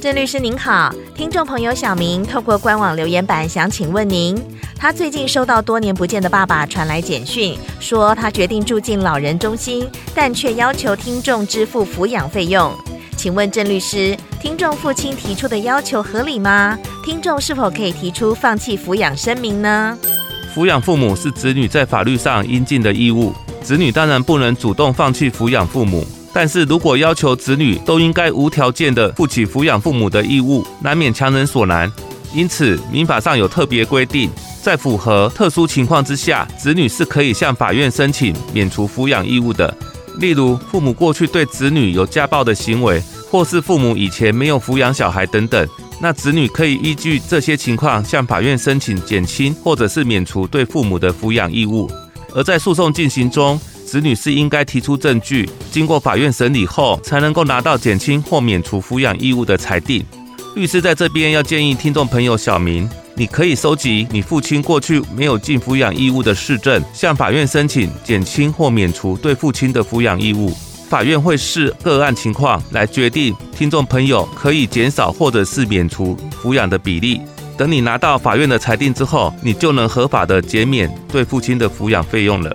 郑律师您好，听众朋友小明透过官网留言板想请问您，他最近收到多年不见的爸爸传来简讯，说他决定住进老人中心，但却要求听众支付抚养费用。请问郑律师，听众父亲提出的要求合理吗？听众是否可以提出放弃抚养声明呢？抚养父母是子女在法律上应尽的义务，子女当然不能主动放弃抚养父母。但是如果要求子女都应该无条件的负起抚养父母的义务，难免强人所难。因此，民法上有特别规定，在符合特殊情况之下，子女是可以向法院申请免除抚养义务的。例如，父母过去对子女有家暴的行为，或是父母以前没有抚养小孩等等，那子女可以依据这些情况向法院申请减轻或者是免除对父母的抚养义务。而在诉讼进行中，子女是应该提出证据，经过法院审理后，才能够拿到减轻或免除抚养义务的裁定。律师在这边要建议听众朋友小明，你可以收集你父亲过去没有尽抚养义务的事证，向法院申请减轻或免除对父亲的抚养义务。法院会视个案情况来决定听众朋友可以减少或者是免除抚养的比例。等你拿到法院的裁定之后，你就能合法的减免对父亲的抚养费用了。